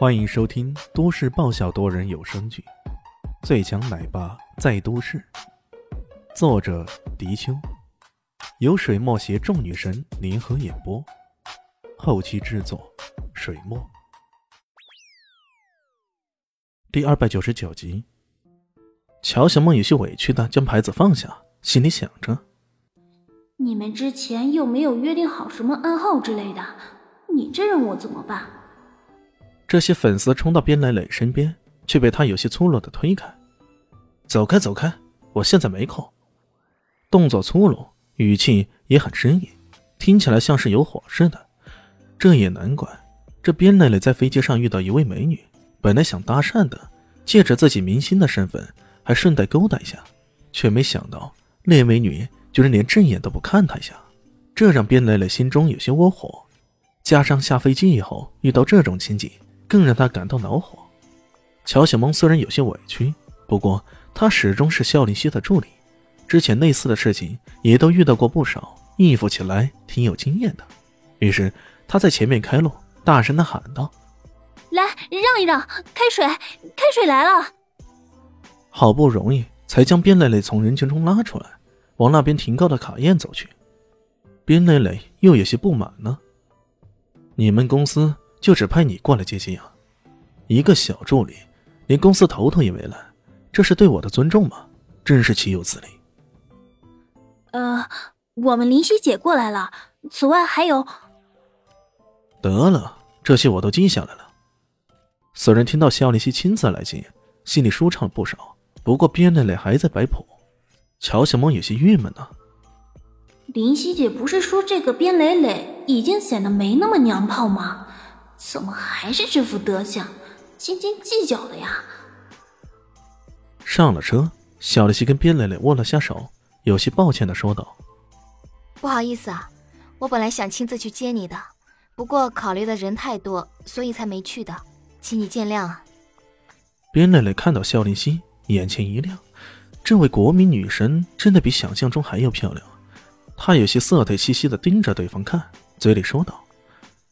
欢迎收听都市爆笑多人有声剧《最强奶爸在都市》，作者：迪秋，由水墨携众女神联合演播，后期制作：水墨。第二百九十九集，乔小梦有些委屈的将牌子放下，心里想着：你们之前又没有约定好什么暗号之类的，你这让我怎么办？这些粉丝冲到边磊磊身边，却被他有些粗鲁的推开。走开，走开！我现在没空。动作粗鲁，语气也很生硬，听起来像是有火似的。这也难怪，这边磊磊在飞机上遇到一位美女，本来想搭讪的，借着自己明星的身份，还顺带勾搭一下，却没想到那美女居然连正眼都不看他一下，这让边磊磊心中有些窝火。加上下飞机以后遇到这种情景。更让他感到恼火。乔小萌虽然有些委屈，不过她始终是肖林希的助理，之前类似的事情也都遇到过不少，应付起来挺有经验的。于是她在前面开路，大声的喊道：“来，让一让，开水，开水来了！”好不容易才将边蕾蕾从人群中拉出来，往那边停靠的卡宴走去。边蕾蕾又有些不满呢：“你们公司？”就只派你过来接机啊！一个小助理，连公司头头也没来，这是对我的尊重吗？真是岂有此理！呃，我们林夕姐过来了。此外还有……得了，这些我都记下来了。虽然听到肖林希亲自来接，心里舒畅了不少，不过边磊磊还在摆谱，乔小萌有些郁闷呢。林夕姐不是说这个边磊磊已经显得没那么娘炮吗？怎么还是这副德行，斤斤计较的呀？上了车，小丽西跟边蕾蕾握了下手，有些抱歉的说道：“不好意思啊，我本来想亲自去接你的，不过考虑的人太多，所以才没去的，请你见谅啊。”边蕾蕾看到肖林希，眼前一亮，这位国民女神真的比想象中还要漂亮。她有些色态兮兮的盯着对方看，嘴里说道：“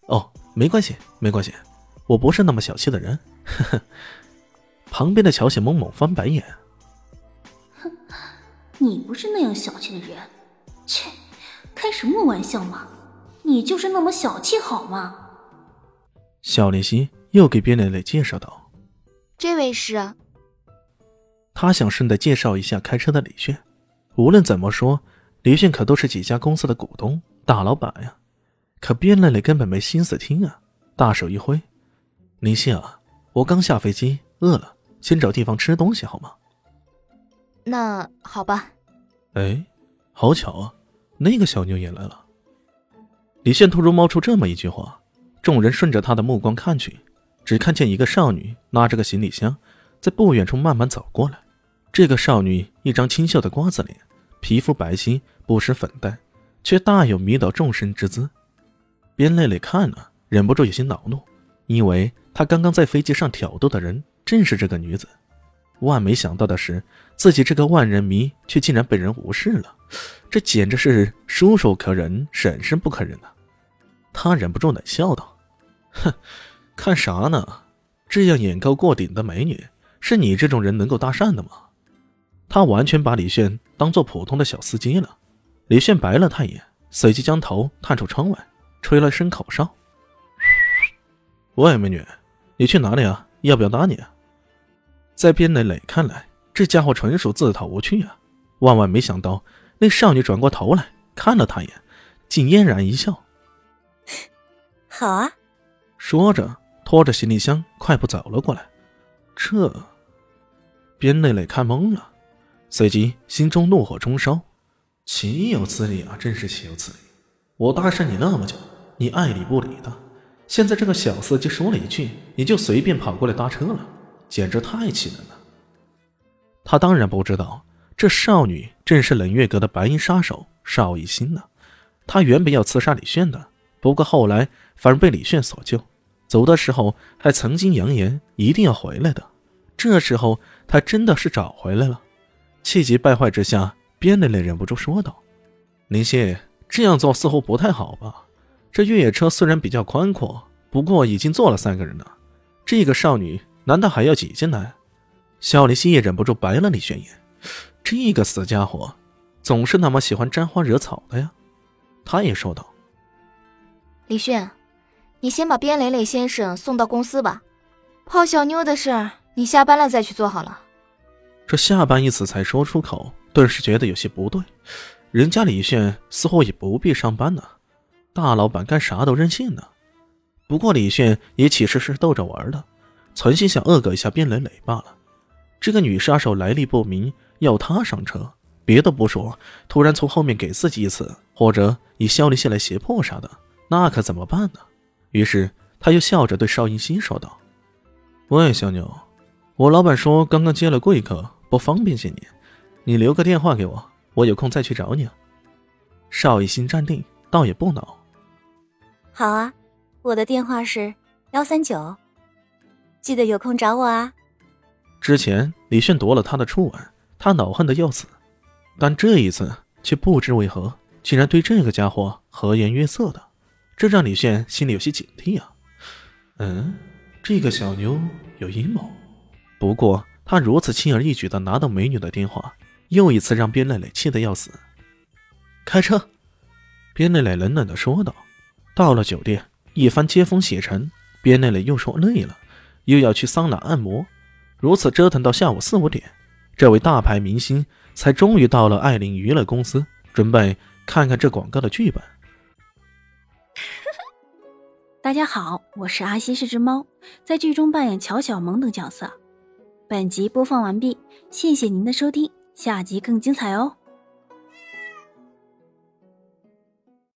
哦。”没关系，没关系，我不是那么小气的人。呵呵。旁边的乔显猛猛翻白眼。哼，你不是那样小气的人。切，开什么玩笑嘛！你就是那么小气好吗？小林夕又给边蕾蕾介绍道：“这位是……”他想顺带介绍一下开车的李炫。无论怎么说，李炫可都是几家公司的股东、大老板呀。可边磊磊根本没心思听啊！大手一挥：“林夕啊，我刚下飞机，饿了，先找地方吃东西好吗？”那好吧。哎，好巧啊，那个小妞也来了。李现突然冒出这么一句话，众人顺着他的目光看去，只看见一个少女拉着个行李箱，在不远处慢慢走过来。这个少女一张清秀的瓜子脸，皮肤白皙，不施粉黛，却大有迷倒众生之姿。边磊磊看了，忍不住有些恼怒，因为他刚刚在飞机上挑逗的人正是这个女子。万没想到的是，自己这个万人迷却竟然被人无视了，这简直是叔叔可忍，婶婶不可忍啊！他忍不住冷笑道：“哼，看啥呢？这样眼高过顶的美女，是你这种人能够搭讪的吗？”他完全把李炫当做普通的小司机了。李炫白了他一眼，随即将头探出窗外。吹了声口哨。喂，美女，你去哪里啊？要不要搭你啊？在边磊磊看来，这家伙纯属自讨无趣啊！万万没想到，那少女转过头来看了他一眼，竟嫣然一笑。好啊！说着，拖着行李箱快步走了过来。这，边磊磊看懵了，随即心中怒火中烧，岂有此理啊！真是岂有此理！我搭讪你那么久，你爱理不理的。现在这个小司机说了一句，你就随便跑过来搭车了，简直太气人了。他当然不知道，这少女正是冷月阁的白衣杀手邵一心呢。他原本要刺杀李炫的，不过后来反而被李炫所救。走的时候还曾经扬言一定要回来的。这时候他真的是找回来了。气急败坏之下，边磊磊忍不住说道：“林夕。”这样做似乎不太好吧？这越野车虽然比较宽阔，不过已经坐了三个人了，这个少女难道还要挤进来？肖林希也忍不住白了李轩一眼。这个死家伙，总是那么喜欢沾花惹草的呀。他也说道：“李轩，你先把边磊磊先生送到公司吧，泡小妞的事儿你下班了再去做好了。”这下班一词才说出口，顿时觉得有些不对。人家李炫似乎也不必上班呢，大老板干啥都任性呢。不过李炫也其实是逗着玩的，存心想恶搞一下边磊磊罢了。这个女杀手来历不明，要他上车，别的不说，突然从后面给自己一次，或者以肖立信来胁迫啥的，那可怎么办呢？于是他又笑着对邵音熙说道：“喂，小妞，我老板说刚刚接了贵客，不方便见你，你留个电话给我。”我有空再去找你。邵一心站定，倒也不恼。好啊，我的电话是幺三九，记得有空找我啊。之前李炫夺了他的初吻，他恼恨的要死，但这一次却不知为何，竟然对这个家伙和颜悦色的，这让李炫心里有些警惕啊。嗯，这个小妞有阴谋。不过他如此轻而易举的拿到美女的电话。又一次让边磊磊气得要死。开车，边磊磊冷冷的说道。到了酒店，一番接风洗尘，边磊磊又说累了，又要去桑拿按摩，如此折腾到下午四五点，这位大牌明星才终于到了艾琳娱乐公司，准备看看这广告的剧本。大家好，我是阿西是只猫，在剧中扮演乔小萌等角色。本集播放完毕，谢谢您的收听。下集更精彩哦！